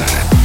outside.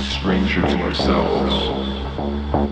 stranger to ourselves.